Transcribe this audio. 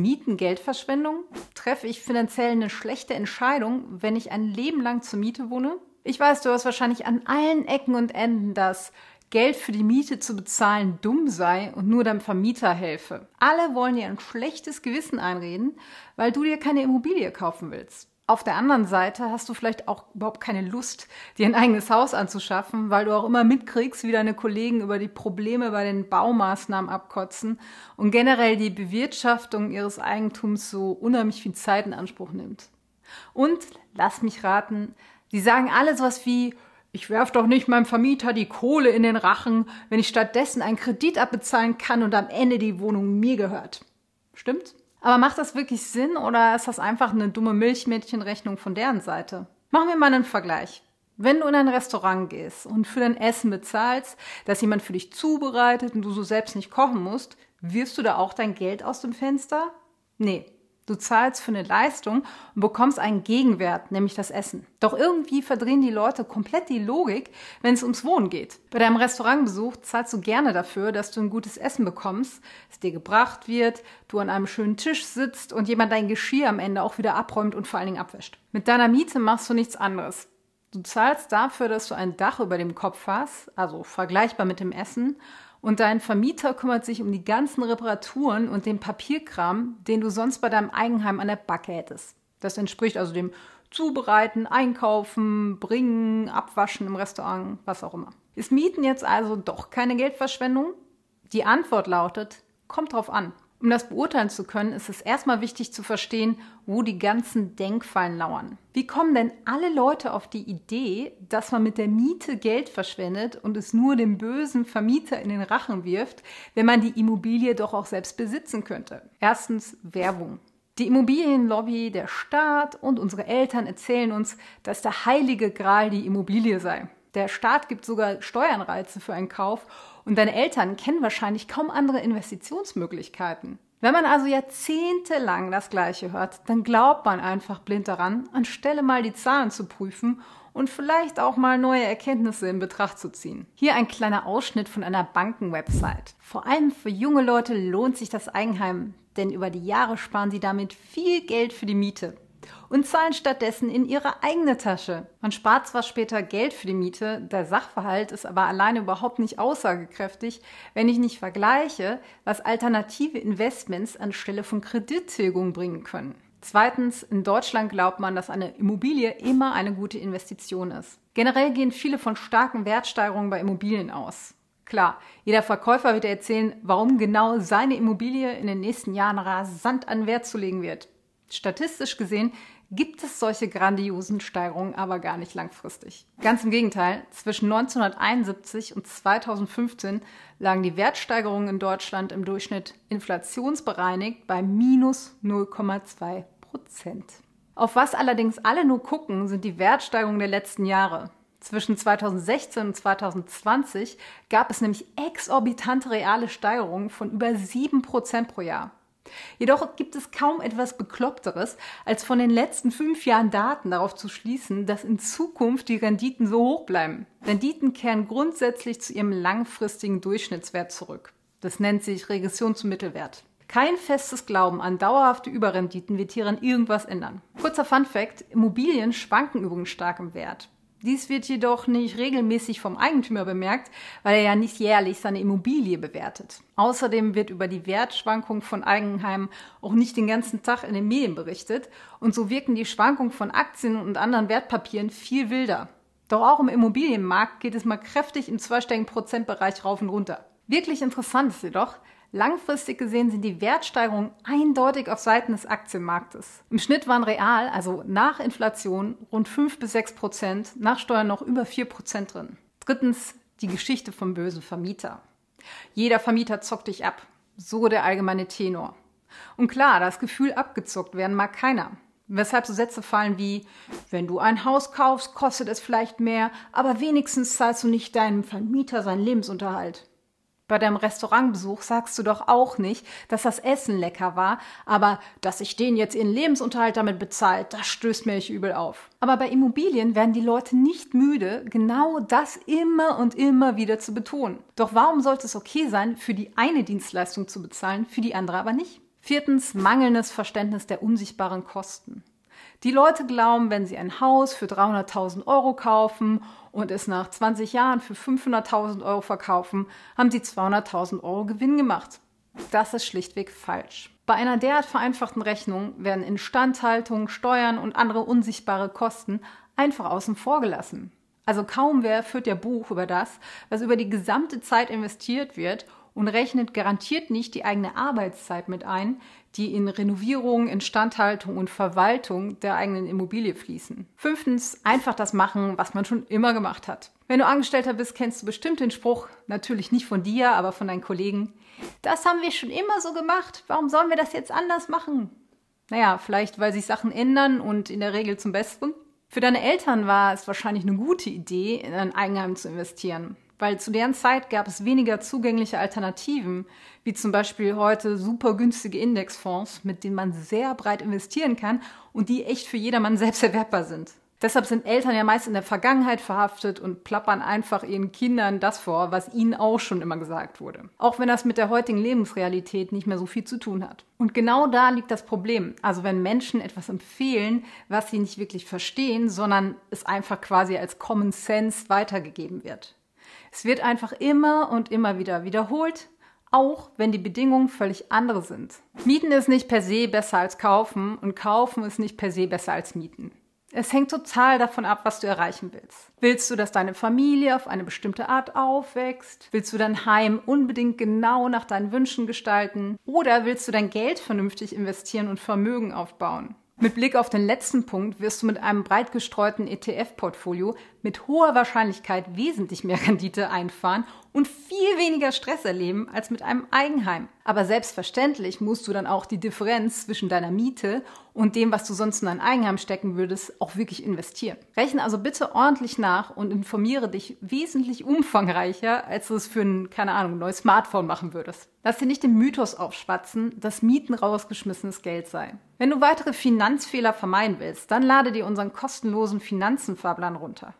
Mieten Geldverschwendung? Treffe ich finanziell eine schlechte Entscheidung, wenn ich ein Leben lang zur Miete wohne? Ich weiß, du hast wahrscheinlich an allen Ecken und Enden, dass Geld für die Miete zu bezahlen dumm sei und nur deinem Vermieter helfe. Alle wollen dir ein schlechtes Gewissen einreden, weil du dir keine Immobilie kaufen willst. Auf der anderen Seite hast du vielleicht auch überhaupt keine Lust, dir ein eigenes Haus anzuschaffen, weil du auch immer mitkriegst, wie deine Kollegen über die Probleme bei den Baumaßnahmen abkotzen und generell die Bewirtschaftung ihres Eigentums so unheimlich viel Zeit in Anspruch nimmt. Und lass mich raten, die sagen alle sowas wie, ich werf doch nicht meinem Vermieter die Kohle in den Rachen, wenn ich stattdessen einen Kredit abbezahlen kann und am Ende die Wohnung mir gehört. Stimmt? Aber macht das wirklich Sinn oder ist das einfach eine dumme Milchmädchenrechnung von deren Seite? Machen wir mal einen Vergleich. Wenn du in ein Restaurant gehst und für dein Essen bezahlst, das jemand für dich zubereitet und du so selbst nicht kochen musst, wirfst du da auch dein Geld aus dem Fenster? Nee, Du zahlst für eine Leistung und bekommst einen Gegenwert, nämlich das Essen. Doch irgendwie verdrehen die Leute komplett die Logik, wenn es ums Wohnen geht. Bei deinem Restaurantbesuch zahlst du gerne dafür, dass du ein gutes Essen bekommst, es dir gebracht wird, du an einem schönen Tisch sitzt und jemand dein Geschirr am Ende auch wieder abräumt und vor allen Dingen abwäscht. Mit deiner Miete machst du nichts anderes. Du zahlst dafür, dass du ein Dach über dem Kopf hast, also vergleichbar mit dem Essen, und dein Vermieter kümmert sich um die ganzen Reparaturen und den Papierkram, den du sonst bei deinem Eigenheim an der Backe hättest. Das entspricht also dem Zubereiten, Einkaufen, Bringen, Abwaschen im Restaurant, was auch immer. Ist Mieten jetzt also doch keine Geldverschwendung? Die Antwort lautet, kommt drauf an. Um das beurteilen zu können, ist es erstmal wichtig zu verstehen, wo die ganzen Denkfallen lauern. Wie kommen denn alle Leute auf die Idee, dass man mit der Miete Geld verschwendet und es nur dem bösen Vermieter in den Rachen wirft, wenn man die Immobilie doch auch selbst besitzen könnte? Erstens Werbung. Die Immobilienlobby, der Staat und unsere Eltern erzählen uns, dass der heilige Gral die Immobilie sei. Der Staat gibt sogar Steuernreize für einen Kauf und deine Eltern kennen wahrscheinlich kaum andere Investitionsmöglichkeiten. Wenn man also jahrzehntelang das Gleiche hört, dann glaubt man einfach blind daran, anstelle mal die Zahlen zu prüfen und vielleicht auch mal neue Erkenntnisse in Betracht zu ziehen. Hier ein kleiner Ausschnitt von einer Bankenwebsite. Vor allem für junge Leute lohnt sich das Eigenheim, denn über die Jahre sparen sie damit viel Geld für die Miete und zahlen stattdessen in ihre eigene Tasche. Man spart zwar später Geld für die Miete, der Sachverhalt ist aber alleine überhaupt nicht aussagekräftig, wenn ich nicht vergleiche, was alternative Investments anstelle von Kredittilgung bringen können. Zweitens, in Deutschland glaubt man, dass eine Immobilie immer eine gute Investition ist. Generell gehen viele von starken Wertsteigerungen bei Immobilien aus. Klar, jeder Verkäufer wird erzählen, warum genau seine Immobilie in den nächsten Jahren rasant an Wert zulegen wird. Statistisch gesehen gibt es solche grandiosen Steigerungen aber gar nicht langfristig. Ganz im Gegenteil, zwischen 1971 und 2015 lagen die Wertsteigerungen in Deutschland im Durchschnitt inflationsbereinigt bei minus 0,2 Prozent. Auf was allerdings alle nur gucken, sind die Wertsteigerungen der letzten Jahre. Zwischen 2016 und 2020 gab es nämlich exorbitante reale Steigerungen von über 7 Prozent pro Jahr. Jedoch gibt es kaum etwas Bekloppteres, als von den letzten fünf Jahren Daten darauf zu schließen, dass in Zukunft die Renditen so hoch bleiben. Renditen kehren grundsätzlich zu ihrem langfristigen Durchschnittswert zurück. Das nennt sich Regression zum Mittelwert. Kein festes Glauben an dauerhafte Überrenditen wird hieran irgendwas ändern. Kurzer Fun Fact, Immobilien schwanken übrigens stark im Wert. Dies wird jedoch nicht regelmäßig vom Eigentümer bemerkt, weil er ja nicht jährlich seine Immobilie bewertet. Außerdem wird über die Wertschwankung von Eigenheimen auch nicht den ganzen Tag in den Medien berichtet und so wirken die Schwankungen von Aktien und anderen Wertpapieren viel wilder. Doch auch im Immobilienmarkt geht es mal kräftig im zweistelligen Prozentbereich rauf und runter. Wirklich interessant ist jedoch, Langfristig gesehen sind die Wertsteigerungen eindeutig auf Seiten des Aktienmarktes. Im Schnitt waren real, also nach Inflation, rund 5 bis 6 Prozent, nach Steuern noch über 4 Prozent drin. Drittens die Geschichte vom bösen Vermieter. Jeder Vermieter zockt dich ab. So der allgemeine Tenor. Und klar, das Gefühl abgezockt werden mag keiner. Weshalb so Sätze fallen wie, wenn du ein Haus kaufst, kostet es vielleicht mehr, aber wenigstens zahlst du nicht deinem Vermieter seinen Lebensunterhalt. Bei deinem Restaurantbesuch sagst du doch auch nicht, dass das Essen lecker war, aber dass ich den jetzt ihren Lebensunterhalt damit bezahlt, das stößt mir nicht übel auf. Aber bei Immobilien werden die Leute nicht müde, genau das immer und immer wieder zu betonen. Doch warum sollte es okay sein, für die eine Dienstleistung zu bezahlen, für die andere aber nicht? Viertens, mangelndes Verständnis der unsichtbaren Kosten. Die Leute glauben, wenn sie ein Haus für 300.000 Euro kaufen und es nach 20 Jahren für 500.000 Euro verkaufen, haben sie 200.000 Euro Gewinn gemacht. Das ist schlichtweg falsch. Bei einer derart vereinfachten Rechnung werden Instandhaltung, Steuern und andere unsichtbare Kosten einfach außen vor gelassen. Also kaum wer führt ja Buch über das, was über die gesamte Zeit investiert wird und rechnet garantiert nicht die eigene Arbeitszeit mit ein, die in Renovierung, Instandhaltung und Verwaltung der eigenen Immobilie fließen. Fünftens, einfach das machen, was man schon immer gemacht hat. Wenn du Angestellter bist, kennst du bestimmt den Spruch, natürlich nicht von dir, aber von deinen Kollegen. Das haben wir schon immer so gemacht. Warum sollen wir das jetzt anders machen? Naja, vielleicht, weil sich Sachen ändern und in der Regel zum Besten. Für deine Eltern war es wahrscheinlich eine gute Idee, in ein Eigenheim zu investieren weil zu deren Zeit gab es weniger zugängliche Alternativen, wie zum Beispiel heute super günstige Indexfonds, mit denen man sehr breit investieren kann und die echt für jedermann selbst erwerbbar sind. Deshalb sind Eltern ja meist in der Vergangenheit verhaftet und plappern einfach ihren Kindern das vor, was ihnen auch schon immer gesagt wurde. Auch wenn das mit der heutigen Lebensrealität nicht mehr so viel zu tun hat. Und genau da liegt das Problem. Also wenn Menschen etwas empfehlen, was sie nicht wirklich verstehen, sondern es einfach quasi als Common Sense weitergegeben wird. Es wird einfach immer und immer wieder wiederholt, auch wenn die Bedingungen völlig andere sind. Mieten ist nicht per se besser als kaufen und kaufen ist nicht per se besser als mieten. Es hängt total davon ab, was du erreichen willst. Willst du, dass deine Familie auf eine bestimmte Art aufwächst? Willst du dein Heim unbedingt genau nach deinen Wünschen gestalten? Oder willst du dein Geld vernünftig investieren und Vermögen aufbauen? Mit Blick auf den letzten Punkt wirst du mit einem breit gestreuten ETF-Portfolio mit hoher Wahrscheinlichkeit wesentlich mehr Rendite einfahren und viel weniger Stress erleben als mit einem Eigenheim. Aber selbstverständlich musst du dann auch die Differenz zwischen deiner Miete und dem, was du sonst in ein Eigenheim stecken würdest, auch wirklich investieren. Rechne also bitte ordentlich nach und informiere dich wesentlich umfangreicher, als du es für ein, keine Ahnung, neues Smartphone machen würdest. Lass dir nicht den Mythos aufschwatzen, dass Mieten rausgeschmissenes Geld sei. Wenn du weitere Finanzfehler vermeiden willst, dann lade dir unseren kostenlosen Finanzenfahrplan runter.